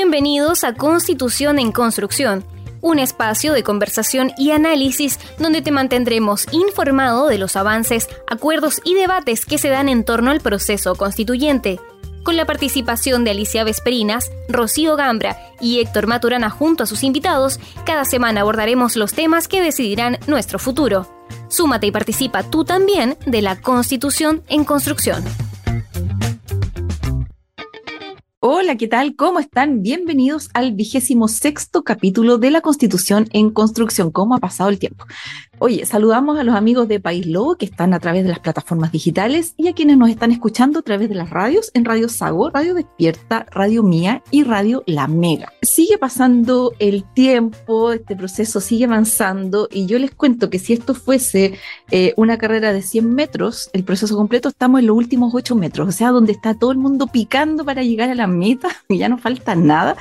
Bienvenidos a Constitución en Construcción, un espacio de conversación y análisis donde te mantendremos informado de los avances, acuerdos y debates que se dan en torno al proceso constituyente. Con la participación de Alicia Vesperinas, Rocío Gambra y Héctor Maturana junto a sus invitados, cada semana abordaremos los temas que decidirán nuestro futuro. Súmate y participa tú también de la Constitución en Construcción. Hola, ¿qué tal? ¿Cómo están? Bienvenidos al vigésimo sexto capítulo de la Constitución en Construcción. ¿Cómo ha pasado el tiempo? Oye, saludamos a los amigos de País Lobo que están a través de las plataformas digitales y a quienes nos están escuchando a través de las radios en Radio Sago, Radio Despierta, Radio Mía y Radio La Mega. Sigue pasando el tiempo, este proceso sigue avanzando y yo les cuento que si esto fuese eh, una carrera de 100 metros, el proceso completo estamos en los últimos 8 metros, o sea, donde está todo el mundo picando para llegar a la meta y ya no falta nada.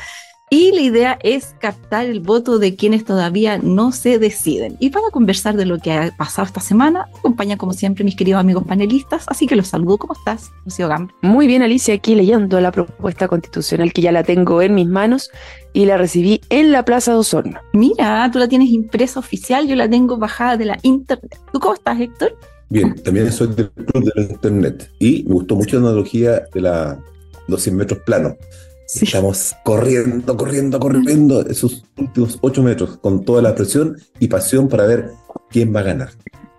Y la idea es captar el voto de quienes todavía no se deciden. Y para conversar de lo que ha pasado esta semana, acompaña como siempre mis queridos amigos panelistas, así que los saludo. ¿Cómo estás, Lucio Gamble? Muy bien, Alicia, aquí leyendo la propuesta constitucional que ya la tengo en mis manos y la recibí en la Plaza de Osorno. Mira, tú la tienes impresa oficial, yo la tengo bajada de la internet. ¿Tú cómo estás, Héctor? Bien, también soy del club de la internet y me gustó mucho la analogía de la, los 100 metros planos Estamos corriendo, corriendo, corriendo esos últimos ocho metros con toda la presión y pasión para ver quién va a ganar.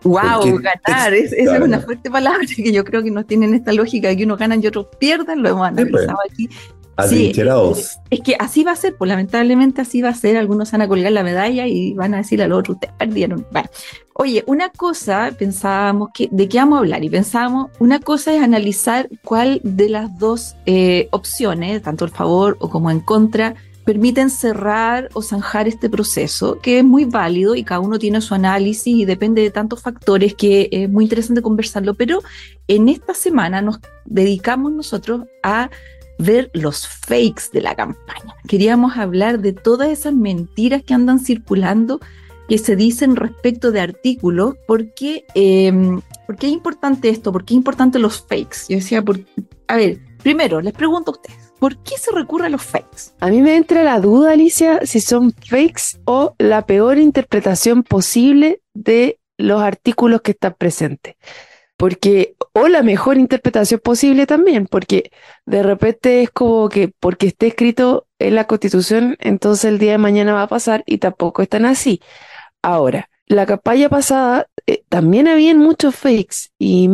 ¡Wow! Ganar, es, esa es una fuerte palabra que yo creo que no tienen esta lógica de que unos ganan y otros pierden, lo hemos pues. analizado aquí Sí, es que así va a ser, pues lamentablemente así va a ser. Algunos van a colgar la medalla y van a decir al otro, ustedes perdieron. Oye, una cosa, pensábamos que, ¿de qué vamos a hablar? Y pensábamos, una cosa es analizar cuál de las dos eh, opciones, tanto el favor o como en contra, permiten cerrar o zanjar este proceso, que es muy válido y cada uno tiene su análisis y depende de tantos factores que es muy interesante conversarlo, pero en esta semana nos dedicamos nosotros a ver los fakes de la campaña. Queríamos hablar de todas esas mentiras que andan circulando que se dicen respecto de artículos, em, ¿por qué es importante esto? ¿Por qué es importante los fakes? Yo decía, por, a ver, primero, les pregunto a ustedes, ¿por qué se recurre a los fakes? A mí me entra la duda, Alicia, si son fakes o la peor interpretación posible de los artículos que están presentes porque, o la mejor interpretación posible también, porque de repente es como que porque esté escrito en la constitución, entonces el día de mañana va a pasar y tampoco están así. Ahora, la campaña pasada eh, también habían muchos fakes y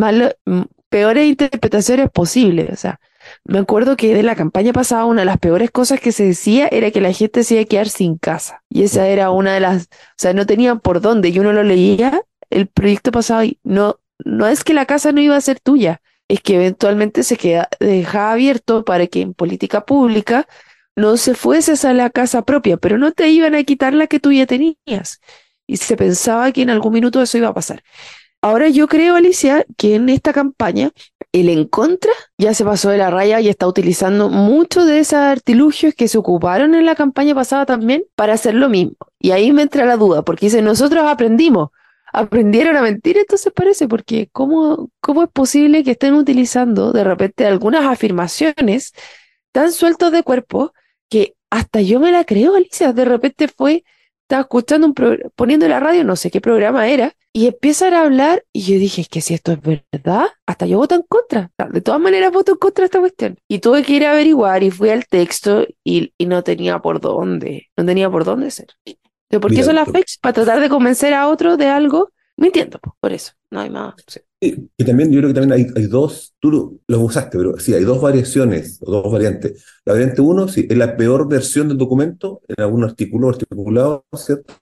peores interpretaciones posibles, o sea, me acuerdo que de la campaña pasada una de las peores cosas que se decía era que la gente se iba a quedar sin casa. Y esa era una de las, o sea, no tenían por dónde. Y uno lo leía el proyecto pasado y no, no es que la casa no iba a ser tuya, es que eventualmente se queda, dejaba abierto para que en política pública no se fueses a la casa propia, pero no te iban a quitar la que tú ya tenías. Y se pensaba que en algún minuto eso iba a pasar. Ahora yo creo, Alicia, que en esta campaña el en contra ya se pasó de la raya y está utilizando muchos de esos artilugios que se ocuparon en la campaña pasada también para hacer lo mismo. Y ahí me entra la duda, porque dice, nosotros aprendimos, aprendieron a mentir, entonces parece, porque ¿cómo, ¿cómo es posible que estén utilizando de repente algunas afirmaciones tan sueltos de cuerpo que hasta yo me la creo, Alicia, de repente fue, estaba escuchando un poniendo la radio, no sé qué programa era, y empiezan a hablar, y yo dije, es que si esto es verdad, hasta yo voto en contra. De todas maneras voto en contra de esta cuestión. Y tuve que ir a averiguar y fui al texto y, y no tenía por dónde, no tenía por dónde ser. ¿Por qué son las fakes? Para tratar de convencer a otro de algo, mintiendo, por eso, no hay más. Y, también yo creo que también hay, hay dos, tú lo, usaste, pero sí, hay dos variaciones, o dos variantes. La variante uno, sí, es la peor versión del documento en algún artículo articulado, ¿cierto?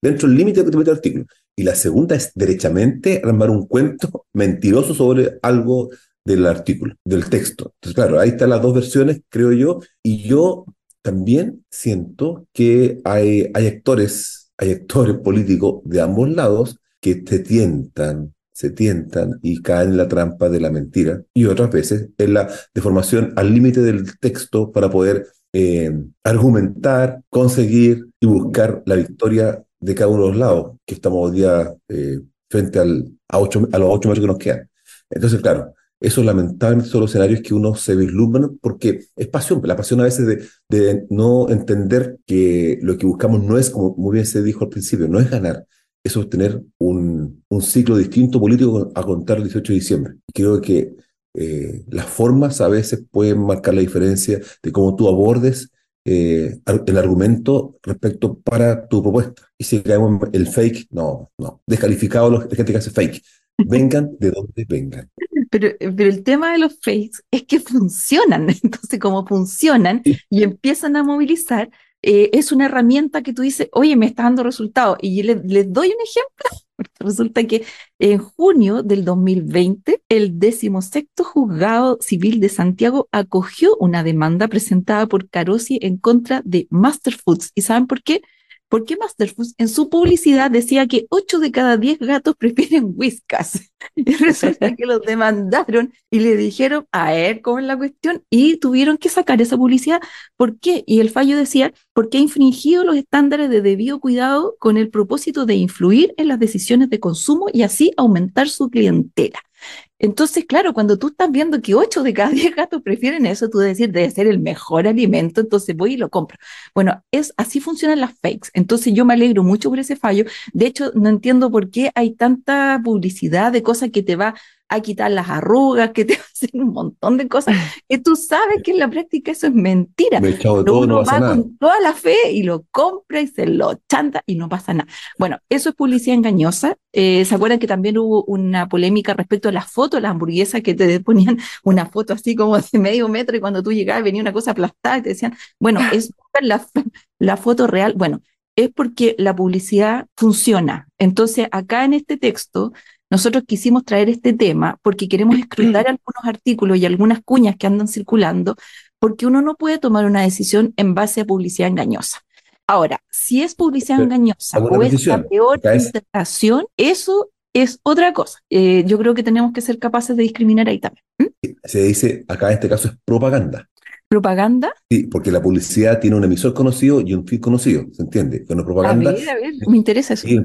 Dentro del límite que te mete el artículo. Y la segunda es derechamente armar un cuento mentiroso sobre algo del artículo, del texto. Entonces, claro, ahí están las dos versiones, creo yo, y yo también siento que hay, hay actores, hay actores políticos de ambos lados que se tientan, se tientan y caen en la trampa de la mentira y otras veces en la deformación al límite del texto para poder eh, argumentar, conseguir y buscar la victoria de cada uno de los lados que estamos hoy día eh, frente al, a, ocho, a los ocho metros que nos quedan. Entonces, claro, Esos lamentablemente son los escenarios que uno se vislumbra porque es pasión, la pasión a veces de, de no entender que lo que buscamos no es, como muy bien se dijo al principio, no es ganar, es obtener un, un ciclo distinto político a contar el 18 de diciembre. Creo que eh, las formas a veces pueden marcar la diferencia de cómo tú abordes eh, el argumento respecto para tu propuesta. Y si caemos el fake, no, no, descalificado la gente que hace fake. Vengan de donde vengan. Pero, pero el tema de los fakes es que funcionan. Entonces, como funcionan y empiezan a movilizar, eh, es una herramienta que tú dices, oye, me está dando resultados. Y les le doy un ejemplo. Resulta que en junio del 2020, el decimosexto juzgado civil de Santiago acogió una demanda presentada por Carosi en contra de Master Foods. ¿Y saben por qué? ¿Por qué Masterfoods en su publicidad decía que 8 de cada 10 gatos prefieren whiskas? Y resulta que los demandaron y le dijeron, a ver cómo es la cuestión, y tuvieron que sacar esa publicidad. ¿Por qué? Y el fallo decía, porque ha infringido los estándares de debido cuidado con el propósito de influir en las decisiones de consumo y así aumentar su clientela. Entonces, claro, cuando tú estás viendo que 8 de cada 10 gatos prefieren eso, tú decir, debe ser el mejor alimento, entonces voy y lo compro. Bueno, es así funcionan las fakes. Entonces yo me alegro mucho por ese fallo. De hecho, no entiendo por qué hay tanta publicidad de cosas que te va a quitar las arrugas, que te hacen un montón de cosas, que tú sabes que en la práctica eso es mentira. Pero uno va con toda la fe y lo compra y se lo chanta y no pasa nada. Bueno, eso es publicidad engañosa. Eh, ¿Se acuerdan que también hubo una polémica respecto a las fotos, las hamburguesas que te ponían una foto así como de medio metro y cuando tú llegabas venía una cosa aplastada y te decían, bueno, es la, la foto real. Bueno, es porque la publicidad funciona. Entonces, acá en este texto nosotros quisimos traer este tema porque queremos escrutar algunos artículos y algunas cuñas que andan circulando, porque uno no puede tomar una decisión en base a publicidad engañosa. Ahora, si es publicidad engañosa o es la peor interpretación, eso es otra cosa. Eh, yo creo que tenemos que ser capaces de discriminar ahí también. Se dice, acá en este caso es propaganda propaganda? Sí, porque la publicidad tiene un emisor conocido y un fin conocido, ¿se entiende? Con la propaganda. A ver, a ver, me interesa eso. Sí,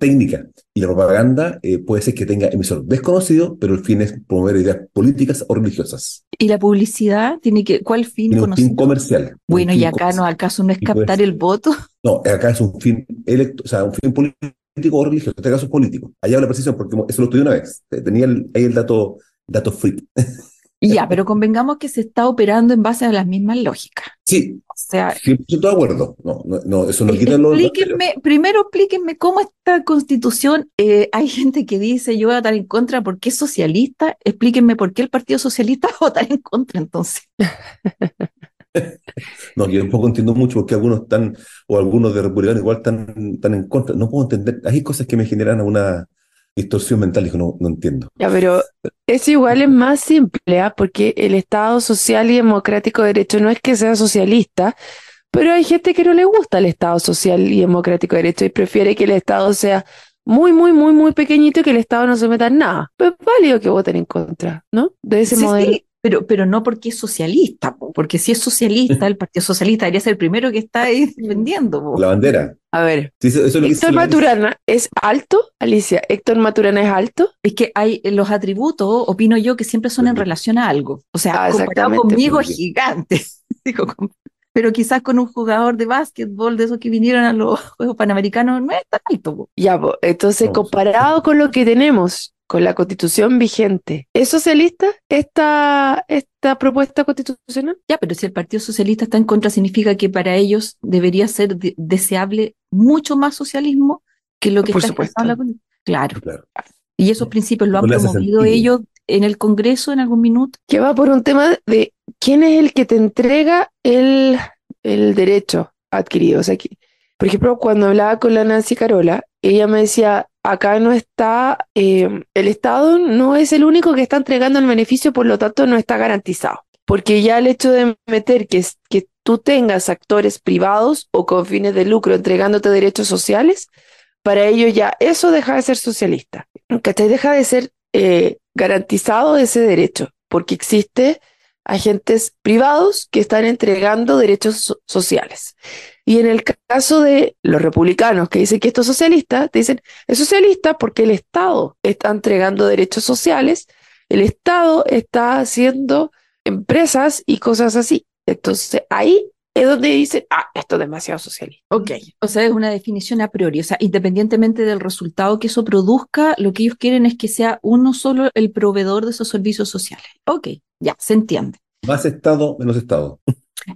técnica. Y la propaganda eh, puede ser que tenga emisor desconocido, pero el fin es promover ideas políticas o religiosas. ¿Y la publicidad tiene que, cuál fin tiene Un fin comercial. Bueno, y acá no, acaso no es captar el voto. No, acá es un fin electo, o sea, un fin político o religioso, en este caso es político. Allá la precisión, porque eso lo estudié una vez. Tenía ahí el dato, dato free. Ya, pero convengamos que se está operando en base a las mismas lógicas. Sí, o sea, estoy de acuerdo. No, no, no eso no quita lo explíquenme, Primero explíquenme cómo esta constitución, eh, hay gente que dice yo voy a votar en contra porque es socialista, explíquenme por qué el Partido Socialista va a votar en contra entonces. no, yo tampoco entiendo mucho porque algunos están, o algunos de republicanos igual están, están en contra. No puedo entender, hay cosas que me generan una distorsión mental, dijo, no, no entiendo. Ya, pero eso igual es más simple, ¿ah? porque el Estado social y democrático de derecho no es que sea socialista, pero hay gente que no le gusta el Estado social y democrático de derecho y prefiere que el Estado sea muy, muy, muy, muy pequeñito y que el Estado no se meta en nada. Pues es válido que voten en contra, ¿no? De ese modelo. Pero, pero no porque es socialista, porque si es socialista, el Partido Socialista debería ser el primero que está ahí defendiendo. La bandera. A ver, Héctor Maturana es alto, Alicia. Héctor Maturana es alto. Es que hay los atributos, opino yo, que siempre son en relación a algo. O sea, ah, comparado conmigo es gigante. pero quizás con un jugador de básquetbol de esos que vinieron a los Juegos Panamericanos no es tan alto. Ya, entonces comparado con lo que tenemos, con la constitución vigente. ¿Es socialista esta, esta propuesta constitucional? Ya, pero si el Partido Socialista está en contra, significa que para ellos debería ser deseable mucho más socialismo que lo que está la constitución. Claro. claro. Y esos principios lo han promovido ellos en el Congreso en algún minuto. Que va por un tema de quién es el que te entrega el, el derecho adquirido. O sea, por ejemplo, cuando hablaba con la Nancy Carola, ella me decía, acá no está, eh, el Estado no es el único que está entregando el beneficio, por lo tanto no está garantizado. Porque ya el hecho de meter que, que tú tengas actores privados o con fines de lucro entregándote derechos sociales, para ello ya eso deja de ser socialista. te Deja de ser eh, garantizado ese derecho, porque existe agentes privados que están entregando derechos sociales. Y en el caso de los republicanos que dicen que esto es socialista, te dicen, es socialista porque el Estado está entregando derechos sociales El Estado está haciendo empresas y cosas así. Entonces ahí es donde dicen, ah, esto es demasiado socialista. Ok, o sea, es una definición a priori, o sea, independientemente del resultado que eso produzca, lo que ellos quieren es que sea uno solo el proveedor de esos servicios sociales. Ok, ya, se entiende. Más Estado, menos Estado.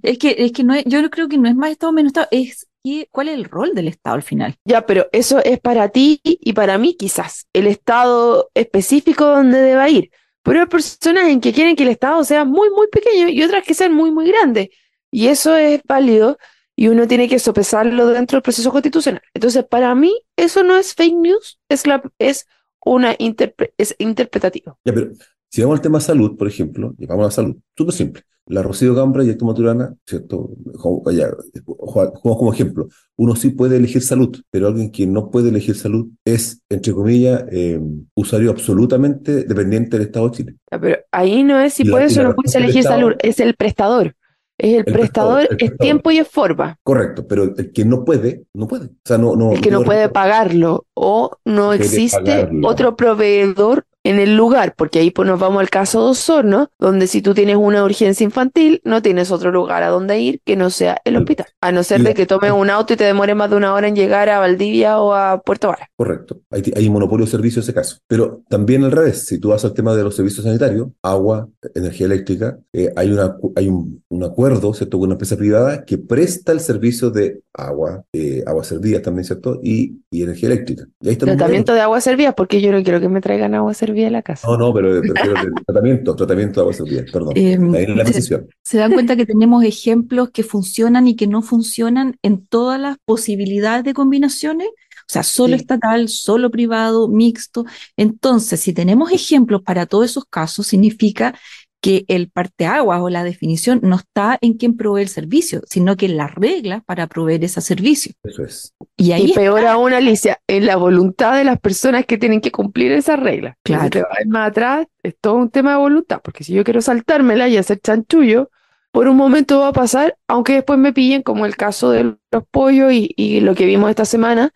Es que, es que no es, yo no creo que no es más Estado, menos Estado, es que, cuál es el rol del Estado al final. Ya, pero eso es para ti y para mí quizás, el Estado específico donde deba ir. Pero hay personas en que quieren que el Estado sea muy, muy pequeño y otras que sean muy, muy grandes. Y eso es válido y uno tiene que sopesarlo dentro del proceso constitucional. Entonces, para mí, eso no es fake news, es, la, es una interpre- es interpretativo. Ya, pero si vamos al tema salud, por ejemplo, y vamos a la salud, súper simple. La Rocío Gambra y Héctor Maturana, ¿cierto? Jugamos como ejemplo. Uno sí puede elegir salud, pero alguien que no puede elegir salud es, entre comillas, eh, usuario absolutamente dependiente del Estado de Chile. Pero ahí no es si la- puedes o no puedes elegir Estado- salud, es el prestador. Es el, El prestador, es prestador. tiempo y es forma. Correcto, pero el que no puede, no puede. O sea, no, no, El que no puede pagarlo o no existe pagarlo. otro proveedor en el lugar, porque ahí pues nos vamos al caso de Osorno, donde si tú tienes una urgencia infantil, no tienes otro lugar a donde ir que no sea el hospital, a no ser de que tomes un auto y te demore más de una hora en llegar a Valdivia o a Puerto Vara. Correcto. Hay, hay un monopolio de servicios en ese caso. Pero también al revés, si tú vas al tema de los servicios sanitarios, agua, energía eléctrica, eh, hay, una, hay un, un acuerdo, ¿cierto?, con una empresa privada que presta el servicio de agua, eh, aguas servidas también, ¿cierto?, y, y energía eléctrica. Y ahí está el Tratamiento de agua servida, porque yo no quiero que me traigan agua servida a la casa. No, no, pero, tratamiento, tratamiento de agua perdón. Eh, Ahí en la sí. precisión. Se dan cuenta que tenemos ejemplos que funcionan y que no funcionan en todas las posibilidades de combinaciones. O sea, solo Sí. estatal, solo privado, mixto. Entonces, si tenemos ejemplos para todos esos casos, significa que el parteaguas o la definición no está en quién provee el servicio, sino que en las reglas para proveer ese servicio. Eso es. Y ahí Y peor aún, Alicia, en la voluntad de las personas que tienen que cumplir esas reglas. Claro. Si te vas más atrás, es todo un tema de voluntad, porque si yo quiero saltármela y hacer chanchullo, por un momento va a pasar, aunque después me pillen, como el caso de los pollos y, y lo que vimos esta semana,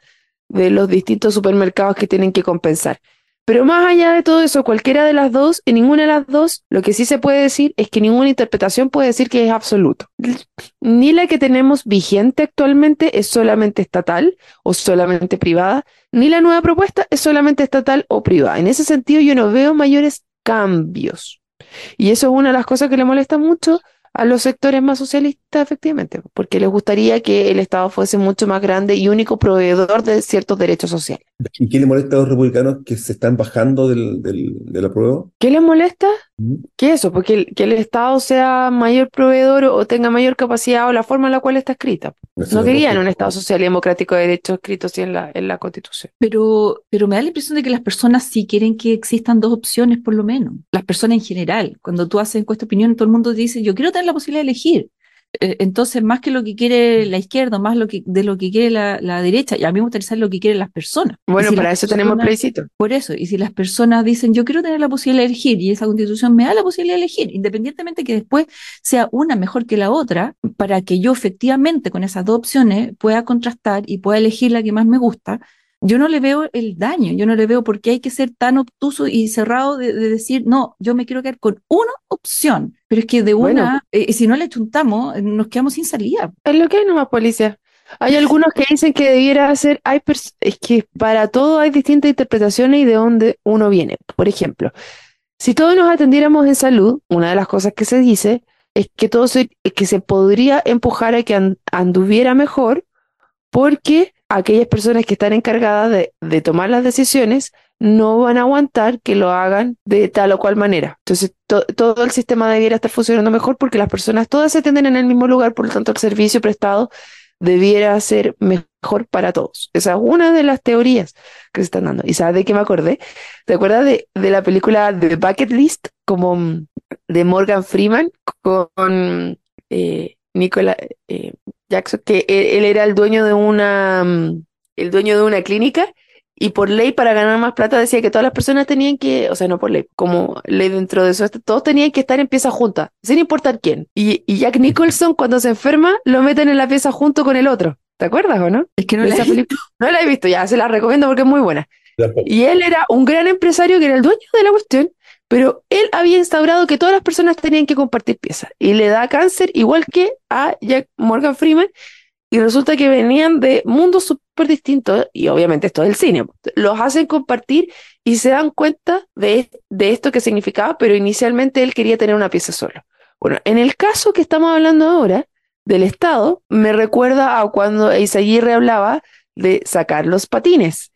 de los distintos supermercados que tienen que compensar. Pero más allá de todo eso, cualquiera de las dos, en ninguna de las dos, lo que sí se puede decir es que ninguna interpretación puede decir que es absoluto. Ni la que tenemos vigente actualmente es solamente estatal o solamente privada, ni la nueva propuesta es solamente estatal o privada. En ese sentido, yo no veo mayores cambios. Y eso es una de las cosas que le molesta mucho a los sectores más socialistas, efectivamente, porque les gustaría que el Estado fuese mucho más grande y único proveedor de ciertos derechos sociales. ¿Y qué le molesta a los republicanos que se están bajando del, del, del apruebo? ¿Qué les molesta? ¿Qué eso? Porque el, que el Estado sea mayor proveedor o tenga mayor capacidad o la forma en la cual está escrita. No querían un Estado social y democrático de derechos escritos en la, en la Constitución. Pero, pero me da la impresión de que las personas sí quieren que existan dos opciones, por lo menos. Las personas en general. Cuando tú haces encuesta de opinión, todo el mundo dice, yo quiero tener la posibilidad de elegir. Eh, Entonces, más que lo que quiere la izquierda, más lo que, de lo que quiere la, la derecha, y a mí me gustaría saber lo que quieren las personas. Bueno, si para eso tenemos plebiscito. Por eso, y si las personas dicen, yo quiero tener la posibilidad de elegir, y esa constitución me da la posibilidad de elegir, independientemente que después sea una mejor que la otra, para que yo efectivamente con esas dos opciones pueda contrastar y pueda elegir la que más me gusta, yo no le veo el daño, yo no le veo por qué hay que ser tan obtuso y cerrado de, de decir, no, yo me quiero quedar con una opción, pero es que de Bueno. una, eh, si no le chuntamos, eh, nos quedamos sin salida. Es lo que hay nomás, policía. Hay algunos que dicen que debiera ser, hay es que para todo hay distintas interpretaciones y de dónde uno viene. Por ejemplo, si todos nos atendiéramos en salud, una de las cosas que se dice es que todo se, que se podría empujar a que an- anduviera mejor porque aquellas personas que están encargadas de, tomar las decisiones no van a aguantar que lo hagan de tal o cual manera. Entonces, to- todo el sistema debiera estar funcionando mejor porque las personas todas se atienden en el mismo lugar, por lo tanto, el servicio prestado debiera ser mejor para todos. Esa es una de las teorías que se están dando. ¿Y sabes de qué me acordé? ¿Te acuerdas de, la película The Bucket List, como mm, de Morgan Freeman con eh, eh, Jackson, que él, él era el dueño de una, mm, el dueño de una clínica y por ley para ganar más plata decía que todas las personas tenían que, o sea, no por ley, como ley dentro de eso, todos tenían que estar en pieza junta, sin importar quién. Y, y Jack Nicholson cuando se enferma lo meten en la pieza junto con el otro. ¿Te acuerdas o no? Es que no la esa película. No la he visto, ya se la recomiendo porque es muy buena. Y él era un gran empresario que era el dueño de la cuestión, Pero él había instaurado que todas las personas tenían que compartir piezas y le da cáncer igual que a Jack Morgan Freeman y resulta que venían de mundos súper distintos y obviamente esto es el cine. Los hacen compartir y se dan cuenta de, de esto que significaba, pero inicialmente él quería tener una pieza solo. Bueno, en el caso que estamos hablando ahora del Estado, me recuerda a cuando Isaguirre hablaba de sacar los patines,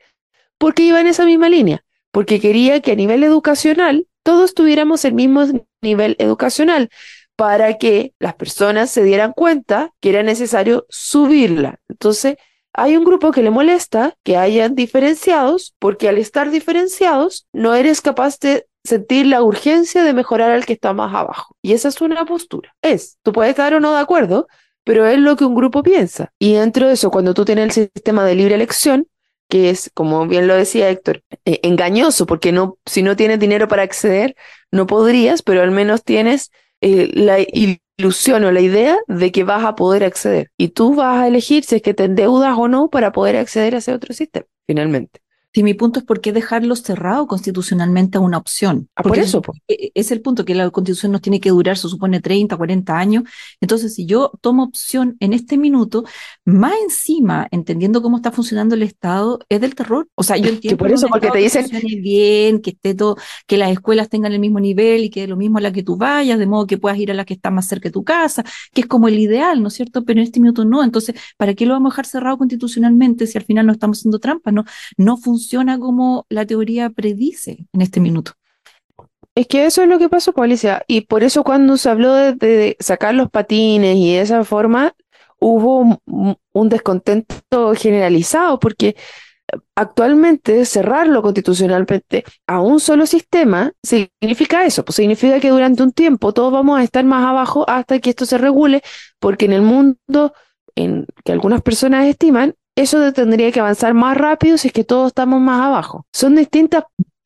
porque iba en esa misma línea, porque quería que a nivel educacional todos tuviéramos el mismo nivel educacional para que las personas se dieran cuenta que era necesario subirla. Entonces, hay un grupo que le molesta que hayan diferenciados, porque al estar diferenciados no eres capaz de sentir la urgencia de mejorar al que está más abajo. Y esa es una postura. Es, tú puedes estar o no de acuerdo, pero es lo que un grupo piensa. Y dentro de eso, cuando tú tienes el sistema de libre elección, que es, como bien lo decía Héctor, eh, engañoso, porque no, si no tienes dinero para acceder, no podrías, pero al menos tienes eh, la ilusión o la idea de que vas a poder acceder. Y tú vas a elegir si es que te endeudas o no para poder acceder a ese otro sistema, finalmente. Si mi punto es por qué dejarlo cerrado constitucionalmente a una opción. Ah, por eso. E, es el punto que la constitución nos tiene que durar, se supone, 30, 40 años. Entonces, si yo tomo opción en este minuto, más encima, entendiendo cómo está funcionando el Estado, es del terror. O sea, yo entiendo que por eso, porque te dicen que bien, que esté todo, que las escuelas tengan el mismo nivel y que lo mismo a la que tú vayas, de modo que puedas ir a la que está más cerca de tu casa, que es como el ideal, ¿no es cierto? Pero en este minuto no. Entonces, ¿para qué lo vamos a dejar cerrado constitucionalmente si al final no estamos haciendo trampa? No, no funciona como la teoría predice en este minuto. Es que eso es lo que pasó, Alicia, y por eso cuando se habló de, sacar los patines y de esa forma, hubo un, descontento generalizado, porque actualmente cerrarlo constitucionalmente a un solo sistema significa eso, pues significa que durante un tiempo todos vamos a estar más abajo hasta que esto se regule, porque en el mundo en que algunas personas estiman, eso tendría que avanzar más rápido si es que todos estamos más abajo. Son distintas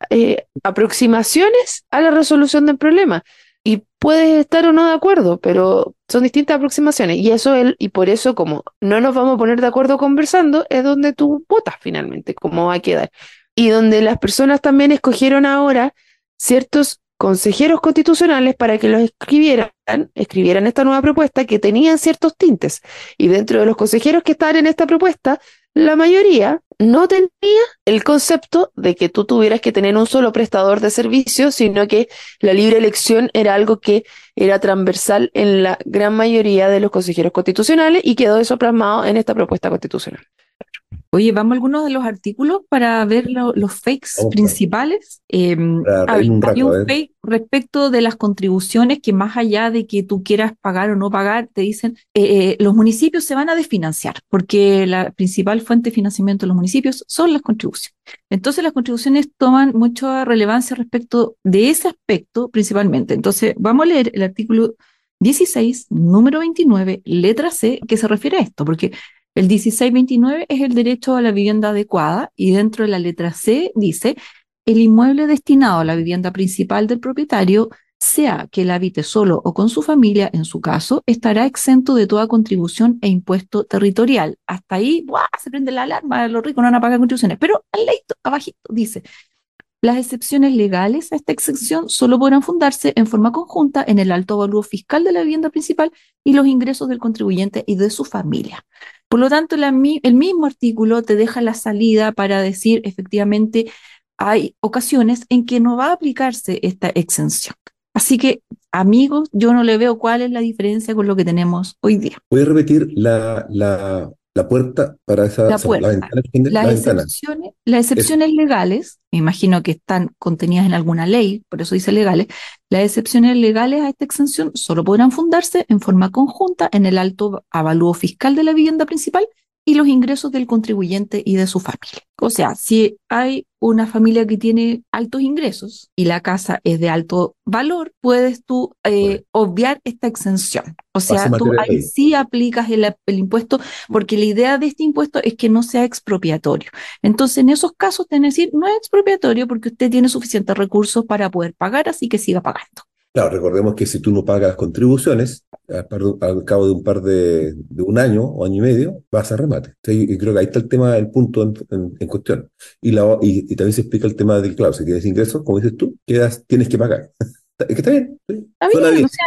eh, aproximaciones a la resolución del problema. Y puedes estar o no de acuerdo, pero son distintas aproximaciones. Y eso y por eso, como no nos vamos a poner de acuerdo conversando, es donde tú votas finalmente, cómo va a quedar. Y donde las personas también escogieron ahora ciertos consejeros constitucionales para que los escribieran, escribieran esta nueva propuesta que tenían ciertos tintes. Y dentro de los consejeros que estaban en esta propuesta, la mayoría no tenía el concepto de que tú tuvieras que tener un solo prestador de servicios, sino que la libre elección era algo que era transversal en la gran mayoría de los consejeros constitucionales y quedó eso plasmado en esta propuesta constitucional. Oye, vamos a algunos de los artículos para ver los fakes principales. Em, hay un, fake respecto de las contribuciones que más allá de que tú quieras pagar o no pagar, te dicen, eh, eh, los municipios se van a desfinanciar, porque la principal fuente de financiamiento de los municipios son las contribuciones. Entonces las contribuciones toman mucha relevancia respecto de ese aspecto principalmente. Entonces vamos a leer el artículo 16, número 29, letra C, que se refiere a esto, porque el 1629 es el derecho a la vivienda adecuada y dentro de la letra C dice, el inmueble destinado a la vivienda principal del propietario, sea que la habite solo o con su familia, en su caso, estará exento de toda contribución e impuesto territorial. Hasta ahí, se prende la alarma, los ricos no van a pagar contribuciones. Pero al leito, abajito, dice, las excepciones legales a esta excepción solo podrán fundarse en forma conjunta en el alto valor fiscal de la vivienda principal y los ingresos del contribuyente y de su familia. Por lo tanto, el mismo artículo te deja la salida para decir, efectivamente, hay ocasiones en que no va a aplicarse esta exención. Así que, amigos, yo no le veo cuál es la diferencia con lo que tenemos hoy día. Voy a repetir la, la, la puerta para esa, la puerta. las, excepciones, las excepciones legales, me imagino que están contenidas en alguna ley, por eso dice legales, las excepciones legales a esta exención solo podrán fundarse en forma conjunta en el alto avalúo fiscal de la vivienda principal y los ingresos del contribuyente y de su familia. O sea, si hay una familia que tiene altos ingresos y la casa es de alto valor, puedes tú eh, obviar esta exención. O sea, tú ahí sí aplicas el, impuesto porque la idea de este impuesto es que no sea expropiatorio. Entonces, en esos casos, te decir, no es expropiatorio porque usted tiene suficientes recursos para poder pagar, así que siga pagando. Claro, recordemos que si tú no pagas las contribuciones, al, par de- al cabo de un par de, de un año o año y medio, vas a remate. Y creo que ahí está el tema, el punto en, en- en cuestión. Y, la, y, y también se explica el tema del claro, si tienes ingresos, como dices tú, quedas, tienes que pagar. Es que está bien, sí, Está bien, bien. o sea,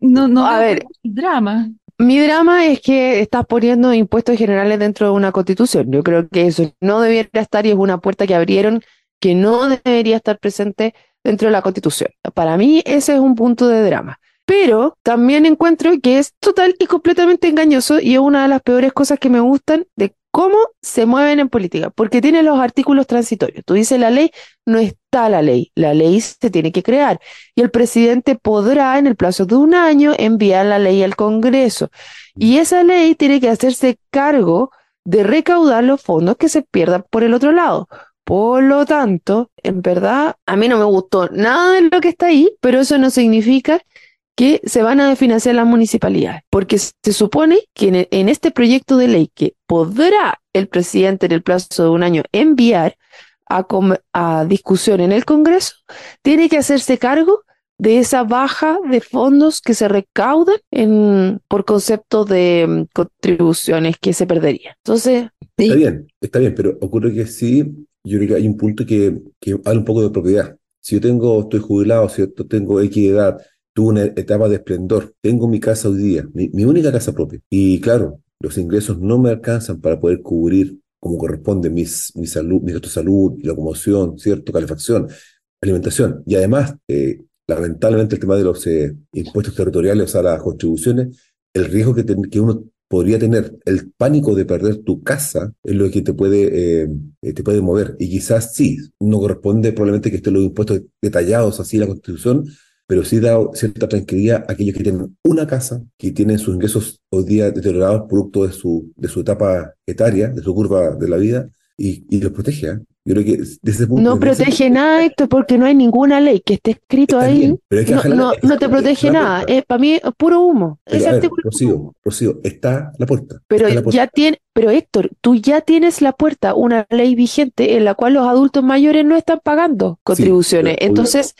no, no A ver. drama. Mi drama es que estás poniendo impuestos generales dentro de una constitución. Yo creo que eso no debiera estar y es una puerta que abrieron que no debería estar presente dentro de la constitución. Para mí ese es un punto de drama. Pero también encuentro que es total y completamente engañoso y es una de las peores cosas que me gustan de cómo se mueven en política, porque tiene los artículos transitorios. Tú dices la ley, no está la ley, la ley se tiene que crear y el presidente podrá en el plazo de un año enviar la ley al Congreso. Y esa ley tiene que hacerse cargo de recaudar los fondos que se pierdan por el otro lado. Por lo tanto, en verdad, a mí no me gustó nada de lo que está ahí, pero eso no significa que se van a financiar las municipalidades, porque se supone que en, e- en este proyecto de ley que podrá el presidente en el plazo de un año enviar a, discusión en el Congreso, tiene que hacerse cargo de esa baja de fondos que se recaudan en, por concepto de mm, contribuciones que se perdería. Entonces, Está bien, está bien, pero ocurre que sí, yo creo que hay un punto que, que habla un poco de propiedad. Si yo tengo, estoy jubilado, ¿cierto? Tengo X edad, tuve una etapa de esplendor, tengo mi casa hoy día, mi, mi única casa propia. Y claro, los ingresos no me alcanzan para poder cubrir como corresponde mis, mi salud, mi gasto de salud, locomoción, ¿cierto? Calefacción, alimentación. Y además, eh, lamentablemente el tema de los eh, impuestos territoriales, o sea, las contribuciones, el riesgo que, ten- que uno podría tener, el pánico de perder tu casa es lo que te puede, eh, te puede mover. Y quizás sí, no corresponde probablemente que estén los impuestos detallados así en la Constitución, pero sí da cierta tranquilidad a aquellos que tienen una casa, que tienen sus ingresos hoy día deteriorados producto de su, de su etapa etaria, de su curva de la vida, y, y los protege. ¿eh? Yo creo que desde ese punto... no ese protege nada, Héctor, porque no hay ninguna ley que esté escrito Está ahí. bien, pero hay que No, bajar la- no, está- no te protege nada. para mí es puro humo. Pero, Ese ver, está la puerta. Pero está la puerta. ya tiene, pero Héctor, tú ya tienes la puerta, una ley vigente en la cual los adultos mayores no están pagando contribuciones. Entonces,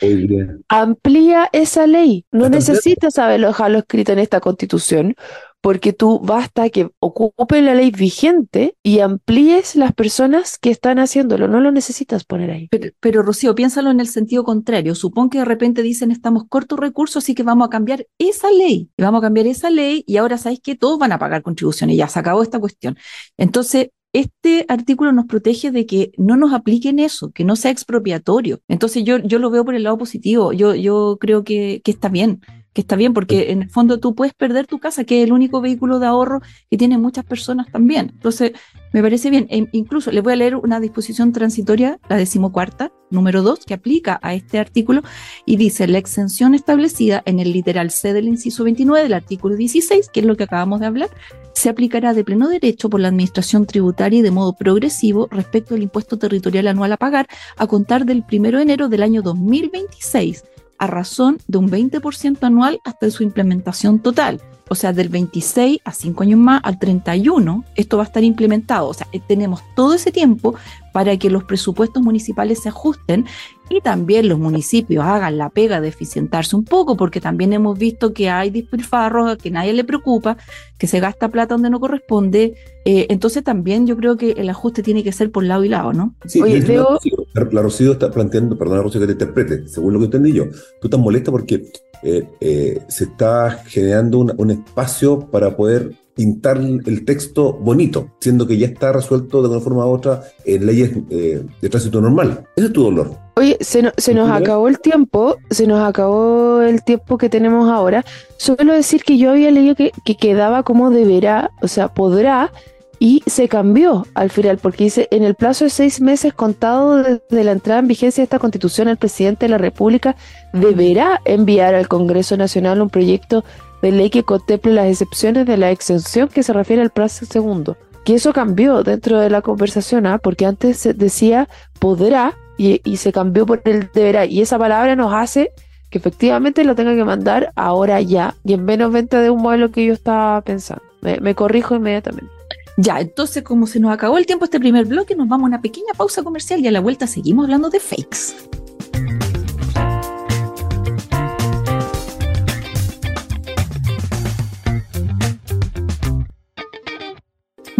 amplía esa ley. No necesitas haberlo escrito en esta constitución, porque tú basta que ocupes la ley vigente y amplíes las personas que están haciéndolo. No lo necesitas poner ahí. Pero, pero, Rocío, piénsalo en el sentido contrario. Supón que de repente dicen estamos cortos recursos, así que vamos a cambiar esa ley. Y vamos a cambiar esa ley y ahora sabéis que todos van a pagar contribuciones. Ya se acabó esta cuestión. Entonces, este artículo nos protege de que no nos apliquen eso, que no sea expropiatorio. Entonces, yo, yo lo veo por el lado positivo. Yo, yo creo que, que está bien. Que está bien, porque en el fondo tú puedes perder tu casa, que es el único vehículo de ahorro que tienen muchas personas también. Entonces, me parece bien. E incluso les voy a leer una disposición transitoria, la decimocuarta, número 2, que aplica a este artículo y dice la exención establecida en el literal C del inciso 29 del artículo 16, que es lo que acabamos de hablar, se aplicará de pleno derecho por la Administración Tributaria y de modo progresivo respecto al impuesto territorial anual a pagar a contar del 1 de enero del año 2026 a razón de un 20% anual hasta su implementación total. O sea, del 26 a 5 años más al 31, esto va a estar implementado. O sea, eh, tenemos todo ese tiempo para que los presupuestos municipales se ajusten y también los municipios hagan la pega de eficientarse un poco, porque también hemos visto que hay despilfarros, que nadie le preocupa, que se gasta plata donde no corresponde. Eh, entonces también yo creo que el ajuste tiene que ser por lado y lado, ¿no? Sí, Oye, Leo- la, Rocío, la- Rocío está planteando, perdona Rocío que te interprete, según lo que entendí yo, tú estás molesta porque eh, eh, se está generando un espacio para poder pintar el texto bonito, siendo que ya está resuelto de una forma u otra en leyes eh, de tránsito normal. Ese es tu dolor. Oye, se, no- se nos acabó el tiempo, se nos acabó el tiempo que tenemos ahora. Solo decir que yo había leído que, que quedaba como deberá, o sea, podrá, y se cambió al final, porque dice, en el plazo de seis meses contado desde la entrada en vigencia de esta constitución, el presidente de la República deberá enviar al Congreso Nacional un proyecto de ley que contemple las excepciones de la exención que se refiere al plazo segundo. Que eso cambió dentro de la conversación, ¿ah? porque antes se decía podrá y, y se cambió por el deberá. Y esa palabra nos hace que efectivamente lo tenga que mandar ahora ya y en menos venta de un modelo que yo estaba pensando. Me, me corrijo inmediatamente. Ya, entonces como se nos acabó el tiempo este primer bloque, nos vamos a una pequeña pausa comercial y a la vuelta seguimos hablando de fakes.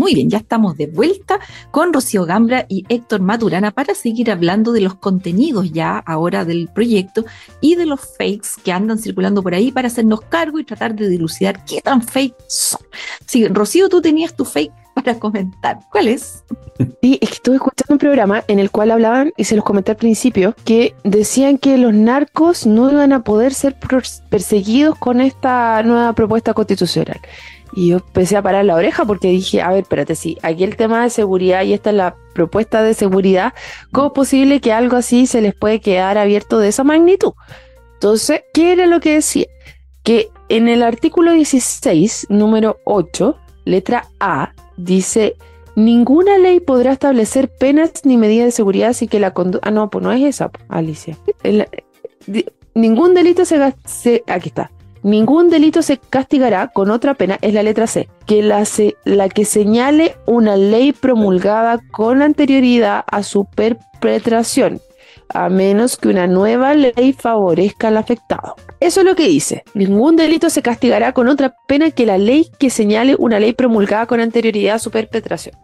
Muy bien, ya estamos de vuelta con Rocío Gambra y Héctor Maturana para seguir hablando de los contenidos ya ahora del proyecto y de los fakes que andan circulando por ahí para hacernos cargo y tratar de dilucidar qué tan fake son. Sí, Rocío, tú tenías tu fake para comentar. ¿Cuál es? Sí, es que estuve escuchando un programa en el cual hablaban, y se los comenté al principio, que decían que los narcos no iban a poder ser perseguidos con esta nueva propuesta constitucional. Y yo empecé a parar la oreja porque dije, a ver, espérate, sí, aquí el tema de seguridad y esta es la propuesta de seguridad, ¿cómo es posible que algo así se les puede quedar abierto de esa magnitud? Entonces, ¿qué era lo que decía? Que en el artículo 16, número 8, letra A, dice, ninguna ley podrá establecer penas ni medidas de seguridad así que la conducta... Ah, no, pues no es esa, Alicia. ningún delito se, se... Aquí está. Ningún delito se castigará con otra pena, es la letra C, que la, la que señale una ley promulgada con anterioridad a su perpetración, a menos que una nueva ley favorezca al afectado. Eso es lo que dice. Ningún delito se castigará con otra pena que la ley que señale una ley promulgada con anterioridad a su perpetración.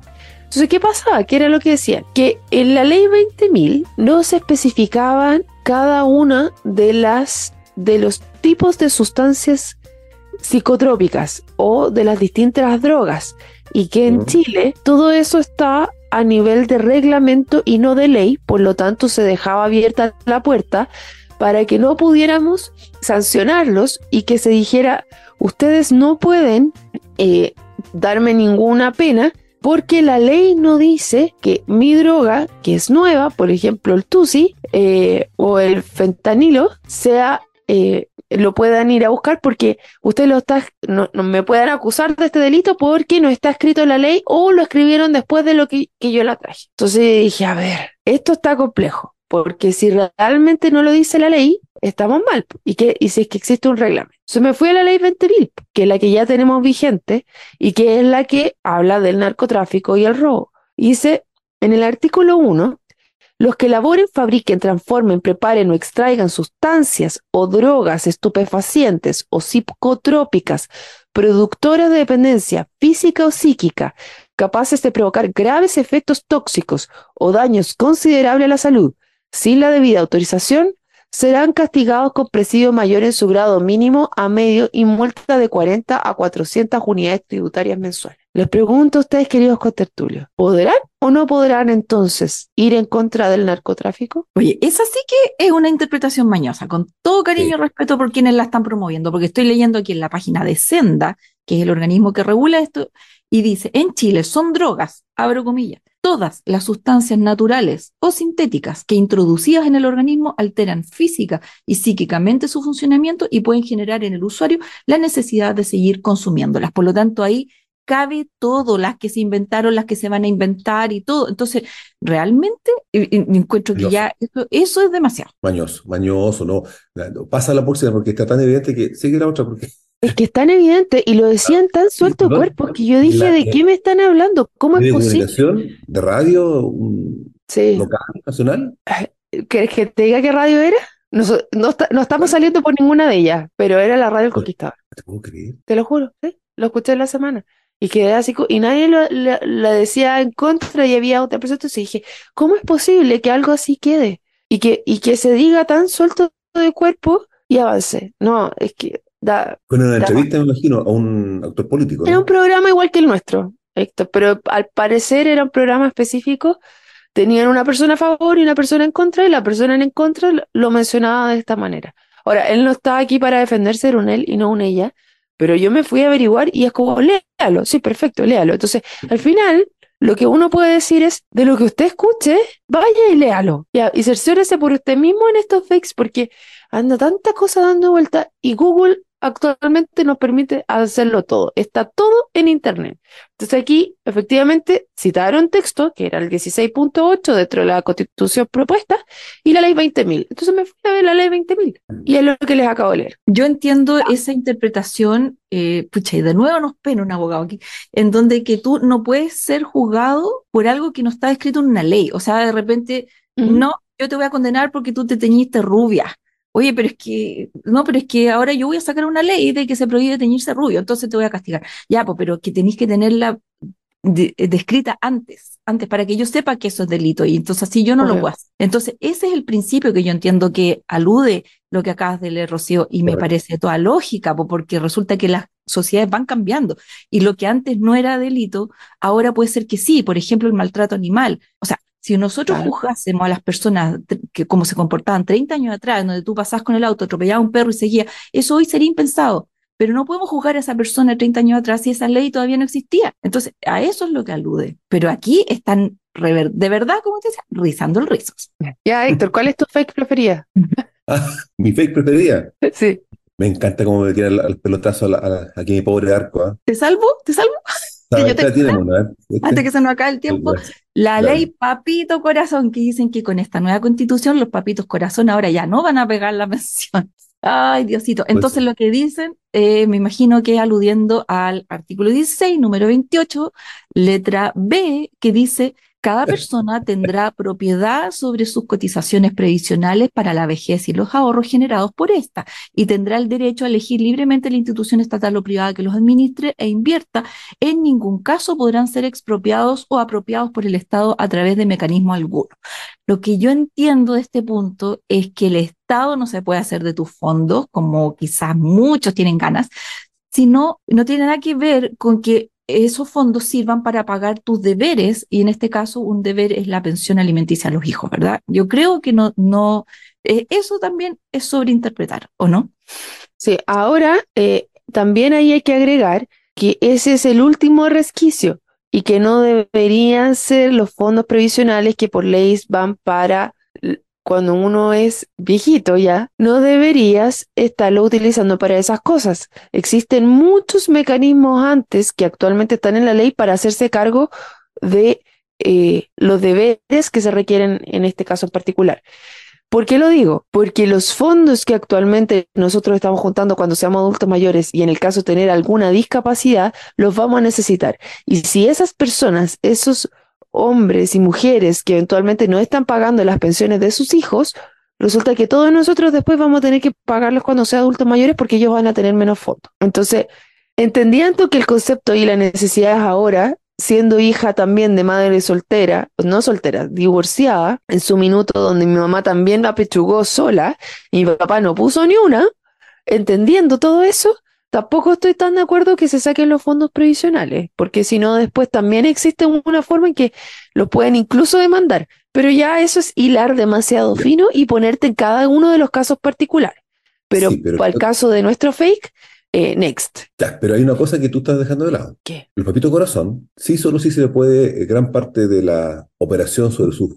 Entonces, ¿qué pasaba? ¿Qué era lo que decían? Que en la ley 20.000 no se especificaban cada una de las de los tipos de sustancias psicotrópicas o de las distintas drogas y que en Chile todo eso está a nivel de reglamento y no de ley, por lo tanto se dejaba abierta la puerta para que no pudiéramos sancionarlos y que se dijera, ustedes no pueden eh, darme ninguna pena porque la ley no dice que mi droga, que es nueva, por ejemplo el TUSI eh, o el fentanilo, sea eh, lo puedan ir a buscar porque usted lo está, no, me puedan acusar de este delito porque no está escrito en la ley o lo escribieron después de lo que, yo la traje. Entonces dije, a ver, esto está complejo porque si realmente no lo dice la ley, estamos mal. ¿Y, que, y si es que existe un reglamento? Se me fui a la ley 20.000, que es la que ya tenemos vigente y que es la que habla del narcotráfico y el robo. Dice en el artículo 1 los que elaboren, fabriquen, transformen, preparen o extraigan sustancias o drogas estupefacientes o psicotrópicas productoras de dependencia física o psíquica capaces de provocar graves efectos tóxicos o daños considerables a la salud sin la debida autorización, serán castigados con presidio mayor en su grado mínimo a medio y multa de 40 a 400 unidades tributarias mensuales. Les pregunto a ustedes, queridos contertulios, ¿podrán o no podrán entonces ir en contra del narcotráfico? Oye, esa sí que es una interpretación mañosa, con todo cariño y respeto por quienes la están promoviendo, porque estoy leyendo aquí en la página de Senda, que es el organismo que regula esto, y dice, en Chile son drogas, abro comillas, todas las sustancias naturales o sintéticas que introducidas en el organismo alteran física y psíquicamente su funcionamiento y pueden generar en el usuario la necesidad de seguir consumiéndolas. Por lo tanto, ahí cabe todo, las que se inventaron, las que se van a inventar y todo. Entonces, realmente encuentro que ya eso, es demasiado. Mañoso, mañoso, no. Pasa la próxima porque está tan evidente que sigue la otra porque... Es que es tan evidente y lo decían tan suelto cuerpo que yo dije, ¿de qué me están hablando? ¿Cómo es posible? De de radio, local, nacional. ¿Quieres que te diga qué radio era? No, no, estamos saliendo por ninguna de ellas, pero era la radio El Conquistador. Te puedo creer. Te lo juro, ¿sí? lo escuché en la semana. Y quedé así, y nadie lo, decía en contra y había otra persona. Entonces dije, ¿cómo es posible que algo así quede? Y que, y que se diga tan suelto de cuerpo y avance. No, es que da. Con una entrevista, me imagino, a un actor político. Era un programa igual que el nuestro, Héctor, pero al parecer era un programa específico. Tenían una persona a favor y una persona en contra, y la persona en contra lo mencionaba de esta manera. Ahora, él no estaba aquí para defenderse, era un él y no un ella. Pero yo me fui a averiguar y es como, léalo, sí, perfecto, léalo. Entonces, al final, lo que uno puede decir es, de lo que usted escuche, vaya y léalo. Ya, y cerciórese por usted mismo en estos fakes, porque anda tanta cosa dando vuelta y Google actualmente nos permite hacerlo todo. Está todo en Internet. Entonces aquí, efectivamente, citaron texto, que era el 16.8 dentro de la constitución propuesta, y la ley 20.000. Entonces me fui a ver la ley 20.000. Y es lo que les acabo de leer. Yo entiendo esa interpretación, eh, pucha, y de nuevo nos pena un abogado aquí, en donde que tú no puedes ser juzgado por algo que no está escrito en una ley. O sea, de repente, no, yo te voy a condenar porque tú te teñiste rubia Oye, pero es que, no, pero es que ahora yo voy a sacar una ley de que se prohíbe teñirse rubio, entonces te voy a castigar. Ya, pues, pero que tenéis que tener la descrita antes, antes, para que yo sepa que eso es delito y entonces así yo no lo puedo hacer. Entonces, ese es el principio que yo entiendo que alude lo que acabas de leer, Rocío, y me parece toda lógica, porque resulta que las sociedades van cambiando y lo que antes no era delito, ahora puede ser que sí, por ejemplo, el maltrato animal. O sea, si nosotros juzgásemos a las personas que como se comportaban 30 años atrás, donde tú pasás con el auto, atropellabas a un perro y seguía, eso hoy sería impensado. Pero no podemos juzgar a esa persona 30 años atrás si esa ley todavía no existía. Entonces, a eso es lo que alude. Pero aquí están de verdad, como te decía, rizando el rizos. Ya, Héctor, ¿cuál es tu fake preferida? Ah, mi fake preferida. Sí. Me encanta cómo me tiran el pelotazo a aquí mi pobre arco. ¿ah? ¿Te salvo? ¿Te salvo? Antes que se nos acabe el tiempo, la ley papito corazón, que dicen que con esta nueva constitución los papitos corazón ahora ya no van a pegar la pensión. Ay, Diosito. Pues Entonces lo que dicen, eh, me imagino que aludiendo al artículo 16, número 28, letra B, que dice cada persona tendrá propiedad sobre sus cotizaciones previsionales para la vejez y los ahorros generados por esta, y tendrá el derecho a elegir libremente la institución estatal o privada que los administre e invierta. En ningún caso podrán ser expropiados o apropiados por el Estado a través de mecanismo alguno. Lo que yo entiendo de este punto es que el Estado no se puede hacer de tus fondos, como quizás muchos tienen ganas, sino no tiene nada que ver con que esos fondos sirvan para pagar tus deberes, y en este caso un deber es la pensión alimenticia a los hijos, ¿verdad? Yo creo que no, no, eh, eso también es sobreinterpretar, ¿o no? Sí, ahora eh, también ahí hay que agregar que ese es el último resquicio y que no deberían ser los fondos previsionales que por ley van para cuando uno es viejito ya, no deberías estarlo utilizando para esas cosas. Existen muchos mecanismos antes que actualmente están en la ley para hacerse cargo de eh, los deberes que se requieren en este caso en particular. ¿Por qué lo digo? Porque los fondos que actualmente nosotros estamos juntando cuando seamos adultos mayores y en el caso de tener alguna discapacidad, los vamos a necesitar. Y si esas personas, esos hombres y mujeres que eventualmente no están pagando las pensiones de sus hijos, resulta que todos nosotros después vamos a tener que pagarlos cuando sean adultos mayores porque ellos van a tener menos fondos. Entonces, entendiendo que el concepto y la necesidad es ahora, siendo hija también de madre soltera, no soltera, divorciada, en su minuto donde mi mamá también la pechugó sola y mi papá no puso ni una, entendiendo todo eso, Tampoco estoy tan de acuerdo que se saquen los fondos previsionales, porque si no, después también existe una forma en que lo pueden incluso demandar. Pero ya eso es hilar demasiado fino y ponerte en cada uno de los casos particulares. Pero, para el caso de nuestro fake, eh, next. Ya, pero hay una cosa que tú estás dejando de lado. ¿Qué? El papito corazón, sí, solo sí se le puede, eh, gran parte de la operación sobre sus,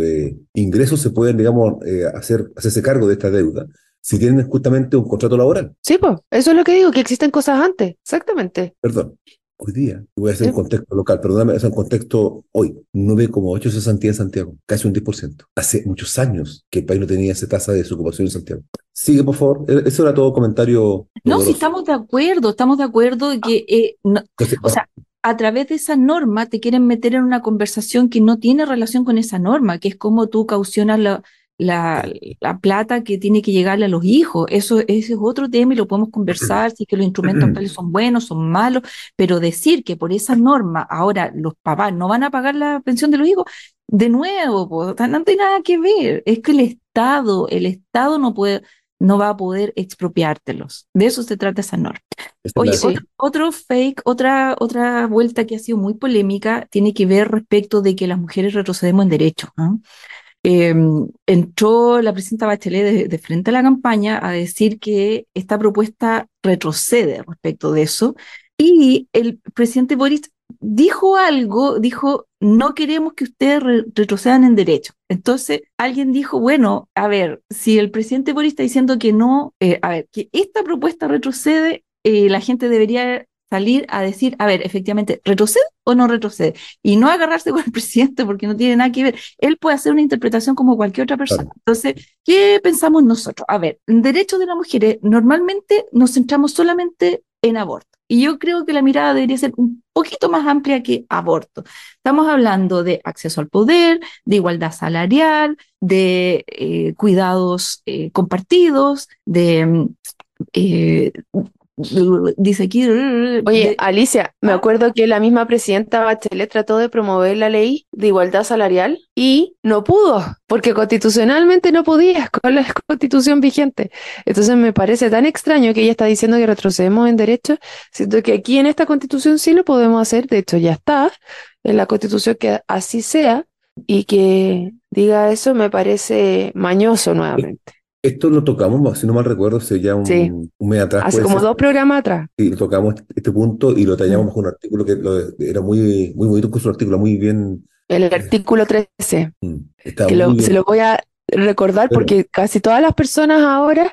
eh, ingresos se pueden, digamos, hacer, hacerse cargo de esta deuda si tienen justamente un contrato laboral. Sí, pues, eso es lo que digo, que existen cosas antes, exactamente. Perdón, hoy día, voy a hacer un contexto local, perdóname, es un contexto hoy, 9,8 cesantía en Santiago, casi un 10%. Hace muchos años que el país no tenía esa tasa de desocupación en Santiago. Sigue, por favor. E-, eso era todo comentario. No, sí, estamos de acuerdo, estamos de acuerdo de que, eh, o sea, a través de esa norma te quieren meter en una conversación que no tiene relación con esa norma, que es como tú caucionas la, la, la, plata que tiene que llegarle a los hijos. Eso, ese es otro tema y lo podemos conversar, si que los instrumentos tales son buenos, son malos, pero decir que por esa norma ahora los papás no van a pagar la pensión de los hijos, de nuevo, pues, no tiene nada que ver. Es que el Estado, el Estado no puede, no va a poder expropiártelos. De eso se trata esa norma. Oye, otro, fake, otra, otra vuelta que ha sido muy polémica, tiene que ver respecto de que las mujeres retrocedemos en derecho. ¿ah? Em, entró la presidenta Bachelet de, frente a la campaña a decir que esta propuesta retrocede respecto de eso. Y el presidente Boris dijo algo, dijo, no queremos que ustedes retrocedan en derecho. Entonces, alguien dijo, bueno, a ver, si el presidente Boris está diciendo que no, eh, a ver, que esta propuesta retrocede, eh, la gente debería salir a decir, a ver, efectivamente, ¿retrocede o no retrocede? Y no agarrarse con el presidente porque no tiene nada que ver. Él puede hacer una interpretación como cualquier otra persona. Entonces, ¿qué pensamos nosotros? A ver, en derechos de las mujeres normalmente nos centramos solamente en aborto. Y yo creo que la mirada debería ser un poquito más amplia que aborto. Estamos hablando de acceso al poder, de igualdad salarial, de eh, cuidados eh, compartidos, de eh, dice aquí. Oye, Alicia, me acuerdo que la misma presidenta Bachelet trató de promover la ley de igualdad salarial y no pudo, porque constitucionalmente no podía con la constitución vigente. Entonces me parece tan extraño que ella está diciendo que retrocedemos en derechos, siento que aquí en esta constitución sí lo podemos hacer, de hecho ya está en la constitución que así sea y que diga eso me parece mañoso nuevamente. Esto lo tocamos, si no mal recuerdo, hace ya un, Sí. un mes atrás. Hace como ser, dos programas atrás. y tocamos este punto y lo tallamos bajo un artículo que lo- era muy, muy bonito, incluso un artículo muy bien, El artículo 13. mm, que lo- se lo voy a recordar Pero- porque casi todas las personas ahora,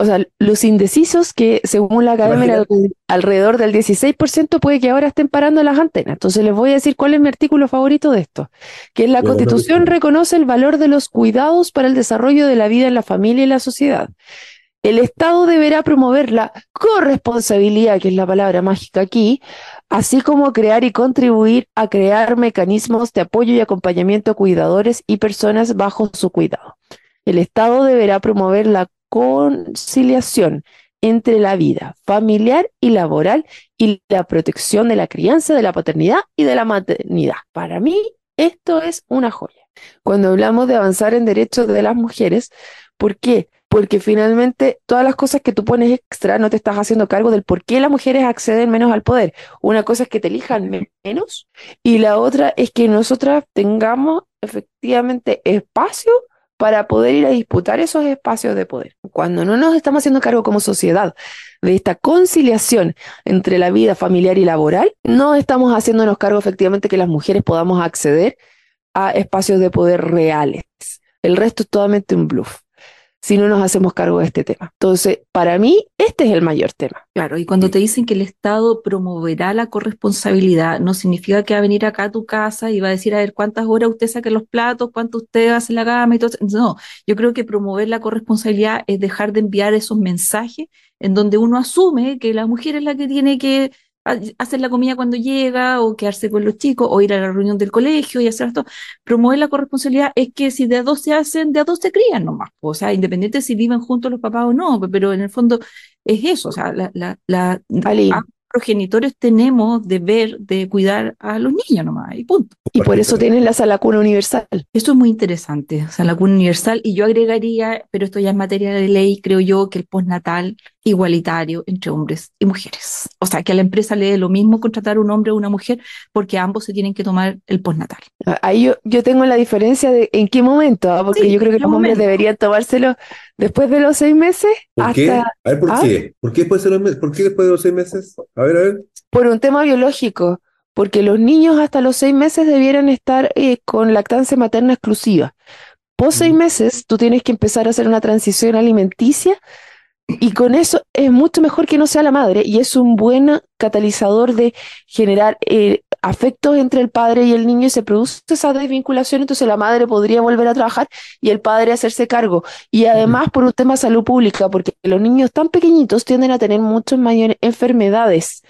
o sea, los indecisos que según la academia alrededor del 16% puede que ahora estén parando las antenas. Entonces les voy a decir cuál es mi artículo favorito de esto, que es la Constitución reconoce el valor de los cuidados para el desarrollo de la vida en la familia y la sociedad. El Estado deberá promover la corresponsabilidad, que es la palabra mágica aquí, así como crear y contribuir a crear mecanismos de apoyo y acompañamiento a cuidadores y personas bajo su cuidado. El Estado deberá promover la conciliación entre la vida familiar y laboral y la protección de la crianza, de la paternidad y de la maternidad. Para mí, esto es una joya. Cuando hablamos de avanzar en derechos de las mujeres, ¿por qué? Porque finalmente todas las cosas que tú pones extra no te estás haciendo cargo del por qué las mujeres acceden menos al poder. Una cosa es que te elijan me- menos y la otra es que nosotras tengamos efectivamente espacio para poder ir a disputar esos espacios de poder. Cuando no nos estamos haciendo cargo como sociedad de esta conciliación entre la vida familiar y laboral, no estamos haciéndonos cargo efectivamente que las mujeres podamos acceder a espacios de poder reales. El resto es totalmente un bluff si no nos hacemos cargo de este tema. Entonces, para mí, este es el mayor tema. Claro, y cuando te dicen que el Estado promoverá la corresponsabilidad, no significa que va a venir acá a tu casa y va a decir, a ver, cuántas horas usted saca los platos, cuánto usted hace la cama y todo. No, yo creo que promover la corresponsabilidad es dejar de enviar esos mensajes en donde uno asume que la mujer es la que tiene que hacer la comida cuando llega o quedarse con los chicos o ir a la reunión del colegio y hacer esto. Promover la corresponsabilidad es que si de a dos se hacen, de a dos se crían nomás. O sea, independiente si viven juntos los papás o no, pero en el fondo es eso, o sea, la, progenitores tenemos deber de cuidar a los niños nomás, y punto. y por eso tienes la sala cuna universal. Esto es muy interesante, o sea, la cuna universal, y yo agregaría, pero esto ya es materia de ley, creo yo, que el postnatal igualitario entre hombres y mujeres. O sea, que a la empresa le dé lo mismo contratar a un hombre o una mujer, porque ambos se tienen que tomar el postnatal. Ahí yo, yo tengo la diferencia de en qué momento, ¿ah? porque Sí, yo creo que ¿en qué los hombres deberían tomárselo después de los seis meses ¿Por qué? A ver, ¿por ¿Ah? qué? ¿Por qué después de los meses? ¿Por qué después de los seis meses? A ver, a ver. por un tema biológico, porque los niños hasta los seis meses debieran estar eh, con lactancia materna exclusiva. Pos seis Mm. meses, tú tienes que empezar a hacer una transición alimenticia y con eso es mucho mejor que no sea la madre y es un buen catalizador de generar eh, afectos entre el padre y el niño y se produce esa desvinculación, entonces la madre podría volver a trabajar y el padre hacerse cargo. Y además por un tema de salud pública, porque los niños tan pequeñitos tienden a tener muchas mayores enfermedades.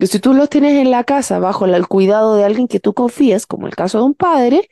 Si tú los tienes en la casa bajo el cuidado de alguien que tú confías, como el caso de un padre,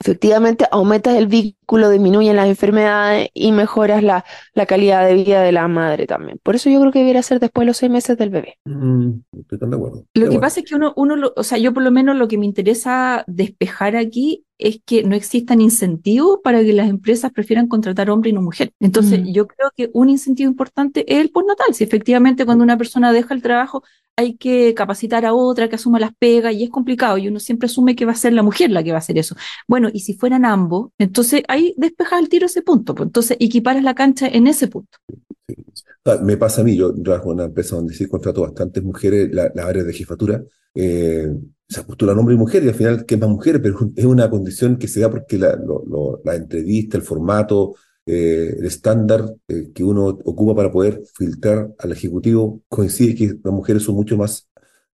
efectivamente aumentas el vínculo, disminuyen las enfermedades y mejoras la, la calidad de vida de la madre también. Por eso yo creo que debería ser después de los seis meses del bebé. Mm, estoy tan de acuerdo. Lo Pero que bueno, pasa es que uno, uno lo- o sea, yo por lo menos lo que me interesa despejar aquí es que no existan incentivos para que las empresas prefieran contratar hombre y no mujer. Entonces, Mm. yo creo que un incentivo importante es el postnatal. Si efectivamente cuando una persona deja el trabajo hay que capacitar a otra que asuma las pegas y es complicado y uno siempre asume que va a ser la mujer la que va a hacer eso. Bueno, y si fueran ambos, entonces ahí despejas al tiro ese punto. pues, entonces equiparas la cancha en ese punto. sea, me pasa a mí, yo trabajo en una empresa donde sí contrato bastantes mujeres, la- las áreas de jefatura, eh, se postulan hombre y mujer y al final que más mujeres, pero es una condición que se da porque la, la entrevista, el formato, eh, el estándar eh, que uno ocupa para poder filtrar al ejecutivo coincide que las mujeres son mucho más,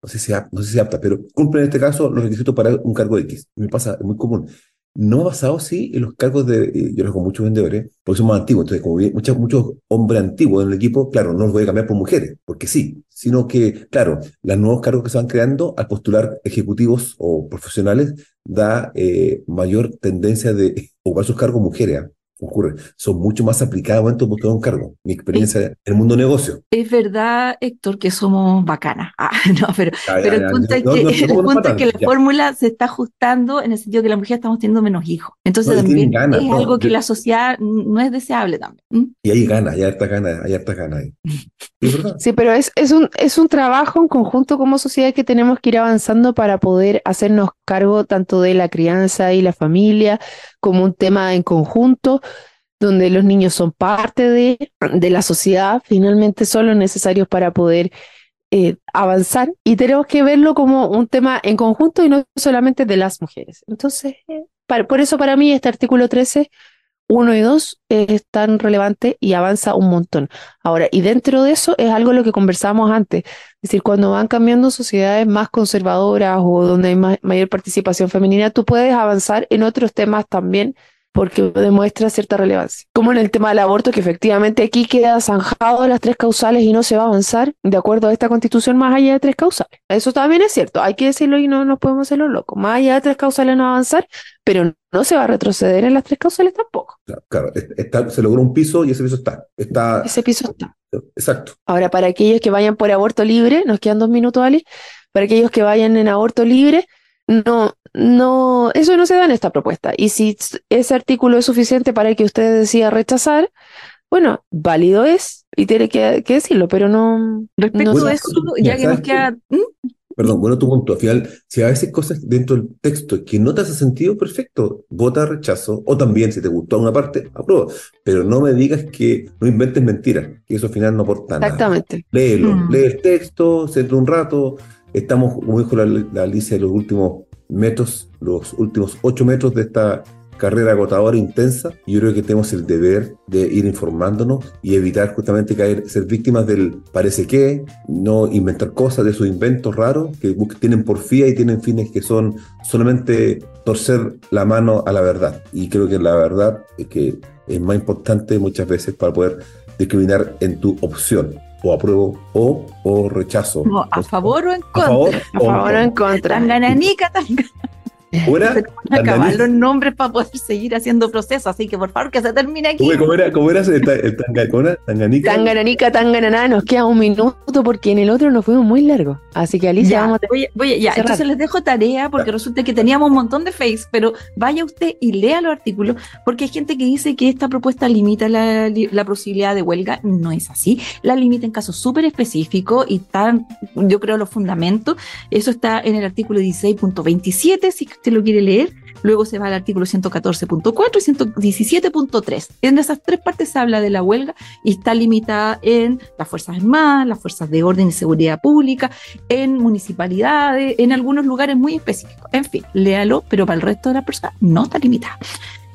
no sé si, no sé si aptas, pero cumplen en este caso los requisitos para un cargo X. Me pasa, es muy común. No ha pasado, sí, en los cargos de, eh, yo los con muchos vendedores, porque son más antiguos, entonces como muchos, muchos hombres antiguos en el equipo, claro, no los voy a cambiar por mujeres, porque sí, sino que, claro, los nuevos cargos que se van creando al postular ejecutivos o profesionales da eh, mayor tendencia de ocupar sus cargos mujeres, ¿ah? Ocurre, son mucho más aplicados en tu buscar un cargo. Mi experiencia en el mundo negocio. Es verdad, Héctor, que somos bacanas. Ah, no, pero, Ya, ya, pero el punto es no, que, no, el punto es que la ya. fórmula se está ajustando en el sentido que las mujeres estamos teniendo menos hijos. Entonces No, también ganas, es no, algo que yo- la sociedad no es deseable también. Y hay ganas, hay hartas ganas, hay hartas ganas ahí. Es. Sí, pero es, es un, es un trabajo en conjunto como sociedad que tenemos que ir avanzando para poder hacernos cargo tanto de la crianza y la familia como un tema en conjunto, donde los niños son parte de, de la sociedad, finalmente son los necesarios para poder eh, avanzar y tenemos que verlo como un tema en conjunto y no solamente de las mujeres. Entonces, eh, por eso para mí este artículo 13, 1 y 2 es tan relevante y avanza un montón. Ahora, y dentro de eso es algo lo que conversamos antes, es decir, cuando van cambiando sociedades más conservadoras o donde hay ma- mayor participación femenina, tú puedes avanzar en otros temas también porque demuestra cierta relevancia. Como en el tema del aborto, que efectivamente aquí queda zanjado las tres causales y no se va a avanzar de acuerdo a esta constitución más allá de tres causales. Eso también es cierto, hay que decirlo y no nos podemos hacerlo locos. Más allá de tres causales no va a avanzar, pero no se va a retroceder en las tres causales tampoco. Claro, claro, es- está- se logró un piso y ese piso está. Está, Ese piso está. exacto. Ahora, para aquellos que vayan por aborto libre, nos quedan dos minutos, Ali, para aquellos que vayan en aborto libre, no, no, eso no se da en esta propuesta. Y si ese artículo es suficiente para que usted decida rechazar, bueno, válido es y tiene que, que decirlo, pero no, Respecto no a eso, ya que nos ¿sabes queda... ¿m? Perdón, bueno, tu punto. Al final, si a veces cosas dentro del texto que no te hace sentido, perfecto, vota rechazo. O también, si te gustó una parte, aprueba. Pero no me digas que no inventes mentiras, que eso al final no aporta nada. exactamente. Léelo, Mm. lee el texto, centra un rato. Estamos, como dijo la, la Alicia, en los últimos metros, los últimos ocho metros de esta carrera agotadora, intensa. Yo creo que tenemos el deber de ir informándonos y evitar justamente caer, ser víctimas del parece que, no inventar cosas de esos inventos raros que tienen porfía y tienen fines que son solamente torcer la mano a la verdad. Y creo que la verdad es que es más importante muchas veces para poder discriminar en tu opción, o apruebo o, o rechazo. No, ¿A favor o en A contra? favor A favor o en contra. Tan gananica, tan ¿Cómo acabar los nombres para poder seguir haciendo procesos, así que por favor que se termine aquí. ¿Cómo, cómo era? ¿Cómo era el, ta- el tanga- cómo era? ¿Tanganica? Tangananica, tangananá, nos queda un minuto porque en el otro nos fuimos muy largo. Así que Alicia, Ya, vamos a voy, voy- ya, cerrar. entonces les dejo tarea porque resulta que teníamos un montón de face, pero vaya usted y lea los artículos porque hay gente que dice que esta propuesta limita la, li- la posibilidad de huelga. No es así. La limita en casos súper específicos y están, yo creo, los fundamentos. Eso está en el artículo 16.27, si usted lo quiere leer. Luego se va al artículo 114.4 y 117.3. En esas tres partes se habla de la huelga y está limitada en las Fuerzas Armadas, las Fuerzas de Orden y Seguridad Pública, en municipalidades, en algunos lugares muy específicos. En fin, léalo, pero para el resto de las personas no está limitada.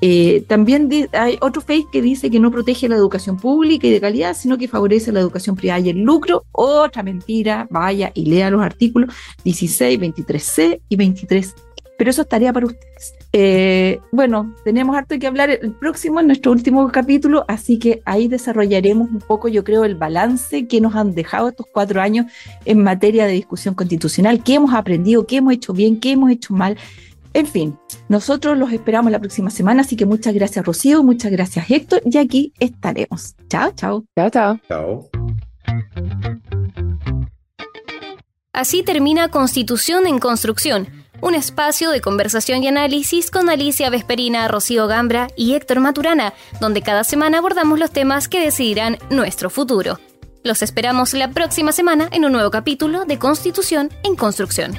Eh, también hay otro face que dice que no protege la educación pública y de calidad, sino que favorece la educación privada y el lucro. Otra mentira, vaya y lea los artículos 16, 23C y 23. Pero eso es tarea para ustedes. Eh, bueno, tenemos harto que hablar el próximo, en nuestro último capítulo, así que ahí desarrollaremos un poco, yo creo, el balance que nos han dejado estos cuatro años en materia de discusión constitucional, qué hemos aprendido, qué hemos hecho bien, qué hemos hecho mal. En fin, nosotros los esperamos la próxima semana, así que muchas gracias Rocío, muchas gracias Héctor, y aquí estaremos. Chao, chao. Chao, chao. Chao. Así termina Constitución en Construcción, un espacio de conversación y análisis con Alicia Vesperina, Rocío Gambra y Héctor Maturana, donde cada semana abordamos los temas que decidirán nuestro futuro. Los esperamos la próxima semana en un nuevo capítulo de Constitución en Construcción.